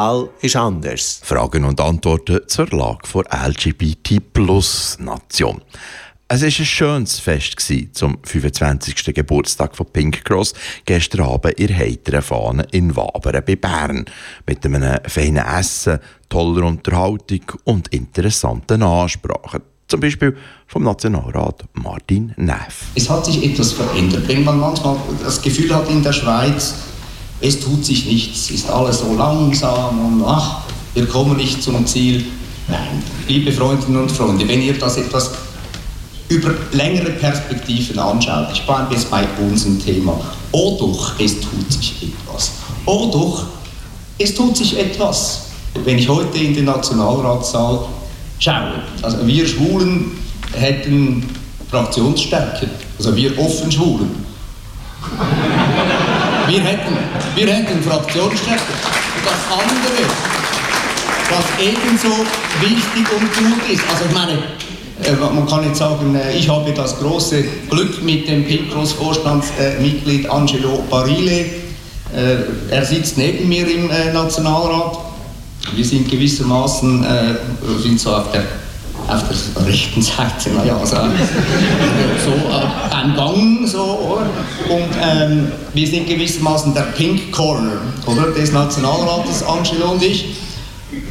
Ideal ist anders. Fragen und Antworten zur Lage der LGBT-Plus-Nation. Es war ein schönes Fest zum 25. Geburtstag von Pink Cross gestern Abend in heiteren Fahne in Wabern bei Bern. Mit einem feinen Essen, toller Unterhaltung und interessanten Ansprachen. Zum Beispiel vom Nationalrat Martin Neff. Es hat sich etwas verändert. Wenn man manchmal das Gefühl hat in der Schweiz, es tut sich nichts, ist alles so langsam und ach, wir kommen nicht zum Ziel. Nein, liebe Freundinnen und Freunde, wenn ihr das etwas über längere Perspektiven anschaut, ich bleibe jetzt bei unserem Thema, oh doch, es tut sich etwas. Oh doch, es tut sich etwas. Wenn ich heute in den Nationalratssaal schaue, also wir Schwulen hätten Fraktionsstärke, also wir offen Schwulen. Wir hätten, wir hätten Fraktionsstärke. Und das andere, was ebenso wichtig und gut ist, also ich meine, äh, man kann jetzt sagen, äh, ich habe das große Glück mit dem Picros-Vorstandsmitglied Angelo Barile. Äh, er sitzt neben mir im Nationalrat. Wir sind gewissermaßen sind so auf der, auf der rechten Seite, naja, also, so ein Gang, so, und ähm, wir sind gewissermaßen der Pink Corner, oder, des Nationalrates, Angelo und ich.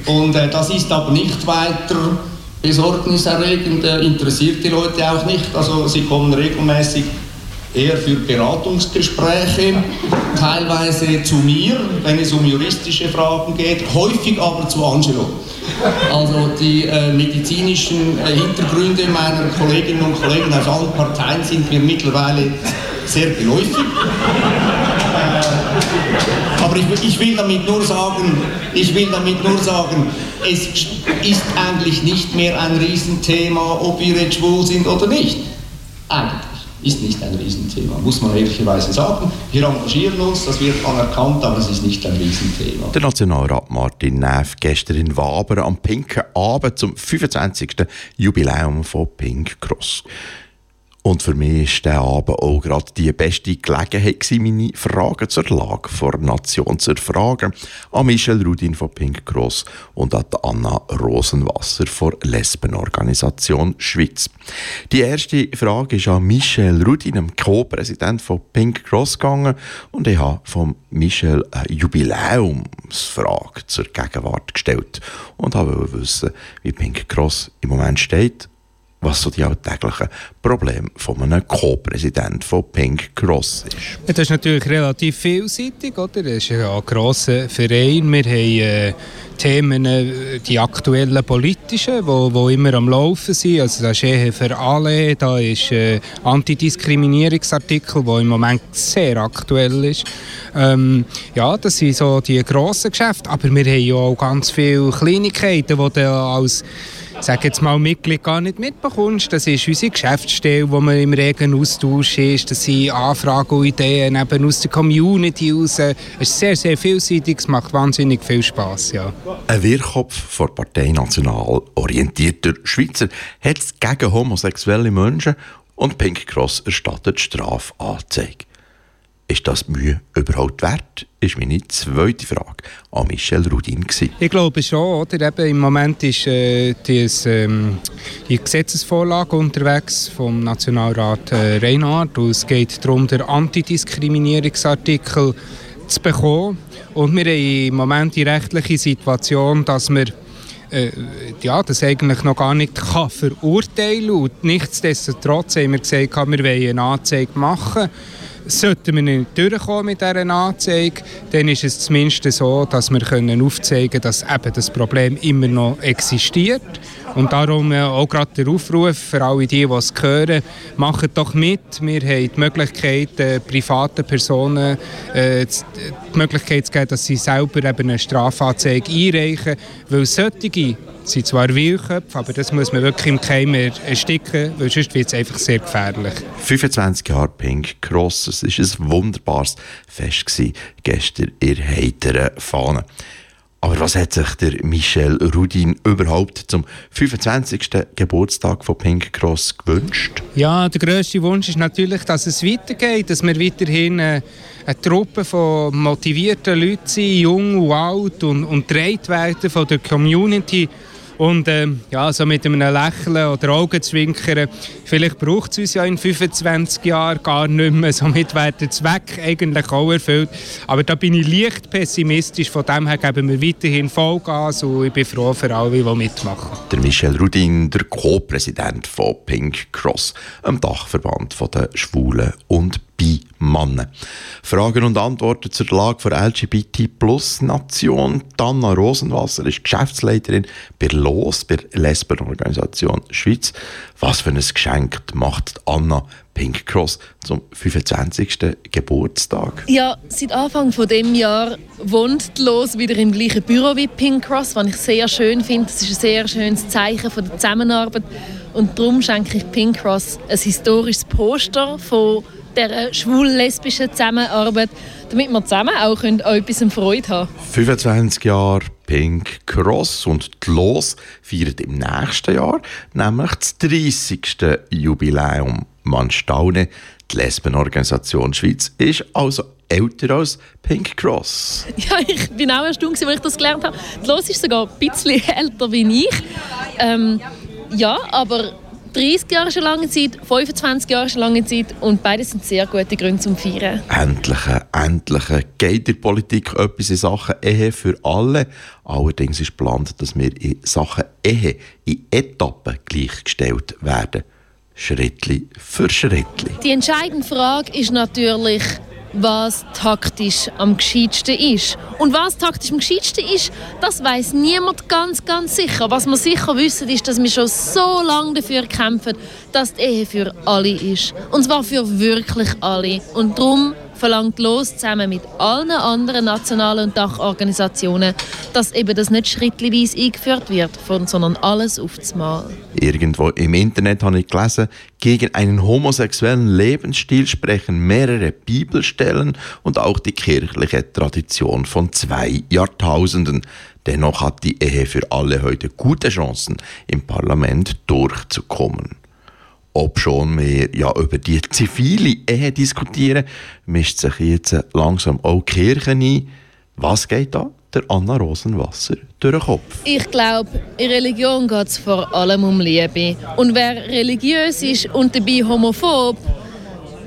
Und äh, das ist aber nicht weiter besorgniserregend, interessiert die Leute auch nicht. Also sie kommen regelmäßig eher für Beratungsgespräche, teilweise zu mir, wenn es um juristische Fragen geht, häufig aber zu Angelo. Also die äh, medizinischen äh, Hintergründe meiner Kolleginnen und Kollegen aus allen Parteien sind mir mittlerweile sehr geläufig. Äh, aber ich, ich, will damit nur sagen, ich will damit nur sagen, es ist eigentlich nicht mehr ein Riesenthema, ob wir jetzt schwul sind oder nicht. Eigentlich ist nicht ein Riesenthema, muss man ehrlicherweise sagen. Wir engagieren uns, das wird anerkannt, aber es ist nicht ein Riesenthema. Der Nationalrat Martin Neff gestern in Waber am pinken Abend zum 25. Jubiläum von Pink Cross. Und für mich war dieser Abend auch gerade die beste Gelegenheit, meine Fragen zur Lage der Nation zu erfragen. An Michel Rudin von Pink Cross und an Anna Rosenwasser von Lesbenorganisation Schweiz. Die erste Frage ist an Michel Rudin, dem Co-Präsident von Pink Cross, gegangen. Und ich habe von Michel eine Jubiläumsfrage zur Gegenwart gestellt und habe wissen, wie Pink Cross im Moment steht was so die alltäglichen Probleme von einem Co-Präsident von Pink Cross ist. Das ist natürlich relativ vielseitig, oder? Das ist ein grosser Verein. Wir haben äh, Themen, äh, die aktuellen politischen, wo, wo immer am Laufen sind. Also das ist Ehe für alle, da ist äh, Antidiskriminierungsartikel, der im Moment sehr aktuell ist. Ähm, ja, das sind so die grossen Geschäfte, aber wir haben ja auch ganz viele Kleinigkeiten, die als sage jetzt mal, Mitglied gar nicht mitbekommst. Das ist unsere Geschäftsstelle, wo man im regen Austausch ist. Das sind Anfragen und Ideen eben aus der Community raus. Es ist sehr, sehr vielseitig. Es macht wahnsinnig viel Spass, ja. Ein Wirrkopf vor Partei National orientierter Schweizer hat gegen homosexuelle Menschen und Pink Cross erstattet Strafanzeige. Ist das Mühe überhaupt wert? Ist meine zweite Frage an Michel Rudin. Gewesen. Ich glaube schon. Oder? Eben Im Moment ist äh, dies, ähm, die Gesetzesvorlage unterwegs vom Nationalrat äh, Reinhardt. Es geht darum, den Antidiskriminierungsartikel zu bekommen. Und wir haben im Moment die rechtliche Situation, dass wir äh, ja, das eigentlich noch gar nicht kann verurteilen kann. Nichtsdestotrotz haben wir gesagt, wir wollen eine Anzeige machen Sollten wir nicht durchkommen mit dieser Anzeige, dann ist es zumindest so, dass wir aufzeigen können, dass eben das Problem immer noch existiert. Und darum äh, auch gerade der Aufruf für alle die, die es hören, macht doch mit. Wir haben die Möglichkeit, äh, privaten Personen äh, die Möglichkeit zu geben, dass sie selber eine Strafanzeige einreichen. Weil solche sind zwar Wildköpfe, aber das muss man wirklich im Keim ersticken, weil sonst wird es einfach sehr gefährlich. 25 Jahre Pink Cross, es war ein wunderbares Fest gewesen, gestern in heiteren Fahnen. Aber was hat sich der Michel Rudin überhaupt zum 25. Geburtstag von Pink Cross gewünscht? Ja, der grösste Wunsch ist natürlich, dass es weitergeht, dass wir weiterhin äh, eine Truppe von motivierten Leuten sind, jung und alt und, und werden von der Community und ähm, ja, so mit einem Lächeln oder Augenzwinkern, vielleicht braucht es uns ja in 25 Jahren gar nicht mehr. Somit wäre der Zweck eigentlich auch erfüllt. Aber da bin ich leicht pessimistisch. Von dem her geben wir weiterhin Vollgas und ich bin froh für alle, die mitmachen. Der Michel Rudin, der Co-Präsident von Pink Cross, einem Dachverband der Schwulen und bei Mannen. Fragen und Antworten zur Lage der LGBT-Plus-Nation. Anna Rosenwasser ist Geschäftsleiterin bei LOS, bei Lesbenorganisation Schweiz. Was für ein Geschenk macht Anna Pink Cross zum 25. Geburtstag? Ja, seit Anfang von dem Jahr wohnt LOS wieder im gleichen Büro wie Pink Cross, was ich sehr schön finde. Das ist ein sehr schönes Zeichen von der Zusammenarbeit. Und darum schenke ich Pink Cross ein historisches Poster von der schwul-lesbischen Zusammenarbeit, damit wir zusammen auch an etwas Freude haben 25 Jahre Pink Cross und die Los feiert im nächsten Jahr nämlich das 30. Jubiläum. Man staune, die Lesbenorganisation Schweiz ist also älter als Pink Cross. Ja, ich bin auch erstaunt, als ich das gelernt habe. Die Los ist sogar ein bisschen älter wie ich. Ähm, ja, aber 30 Jahre eine lange Zeit, 25 Jahre eine lange Zeit und beide sind sehr gute Gründe zum Feiern. Endlich, endlich geht in der Politik etwas in Sachen Ehe für alle. Allerdings ist geplant, dass wir in Sachen Ehe in Etappen gleichgestellt werden. Schrittli für Schrittli. Die entscheidende Frage ist natürlich, was taktisch am gescheitsten ist. Und was taktisch am gescheitsten ist, das weiß niemand ganz, ganz sicher. Was wir sicher wissen, ist, dass wir schon so lange dafür kämpfen, dass die Ehe für alle ist. Und zwar für wirklich alle. Und darum verlangt los zusammen mit allen anderen nationalen und Dachorganisationen, dass eben das nicht schrittweise eingeführt wird, sondern alles auf das Mal. Irgendwo im Internet habe ich gelesen, gegen einen homosexuellen Lebensstil sprechen mehrere Bibelstellen und auch die kirchliche Tradition von zwei Jahrtausenden. Dennoch hat die Ehe für alle heute gute Chancen, im Parlament durchzukommen. Ob schon wir ja über die zivile Ehe diskutieren, mischt sich jetzt langsam auch die Kirche ein. Was geht da der Anna Rosenwasser durch den Kopf? Ich glaube, in Religion geht es vor allem um Liebe. Und wer religiös ist und dabei homophob,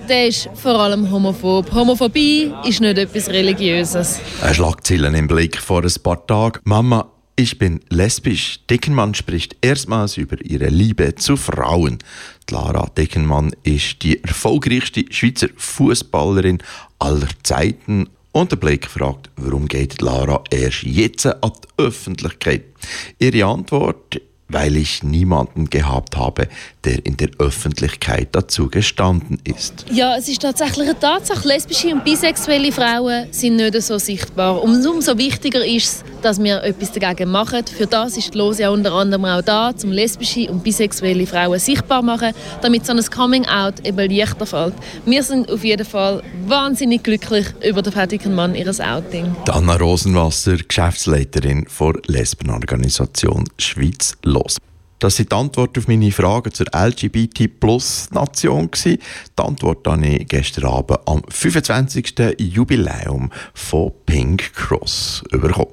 der ist vor allem homophob. Homophobie ist nicht etwas Religiöses. Ein Schlagzeilen im Blick vor ein paar Tagen. Mama ich bin lesbisch. Deckenmann spricht erstmals über ihre Liebe zu Frauen. Lara Deckenmann ist die erfolgreichste Schweizer Fußballerin aller Zeiten. Und der Blick fragt, warum geht Lara erst jetzt an die Öffentlichkeit? Ihre Antwort weil ich niemanden gehabt habe, der in der Öffentlichkeit dazu gestanden ist. Ja, es ist tatsächlich eine Tatsache. Lesbische und bisexuelle Frauen sind nicht so sichtbar. Und umso wichtiger ist es, dass wir etwas dagegen machen. Für das ist die Lose ja unter anderem auch da, um lesbische und bisexuelle Frauen sichtbar zu machen, damit so ein Coming-out eben leichter fällt. Wir sind auf jeden Fall wahnsinnig glücklich über den fertigen Mann ihres Outing. Anna Rosenwasser, Geschäftsleiterin der Lesbenorganisation Schweiz los. Das sind die Antworten auf meine Fragen zur LGBT-Plus-Nation. Die Antwort habe ich gestern Abend am 25. Jubiläum von Pink Cross bekommen.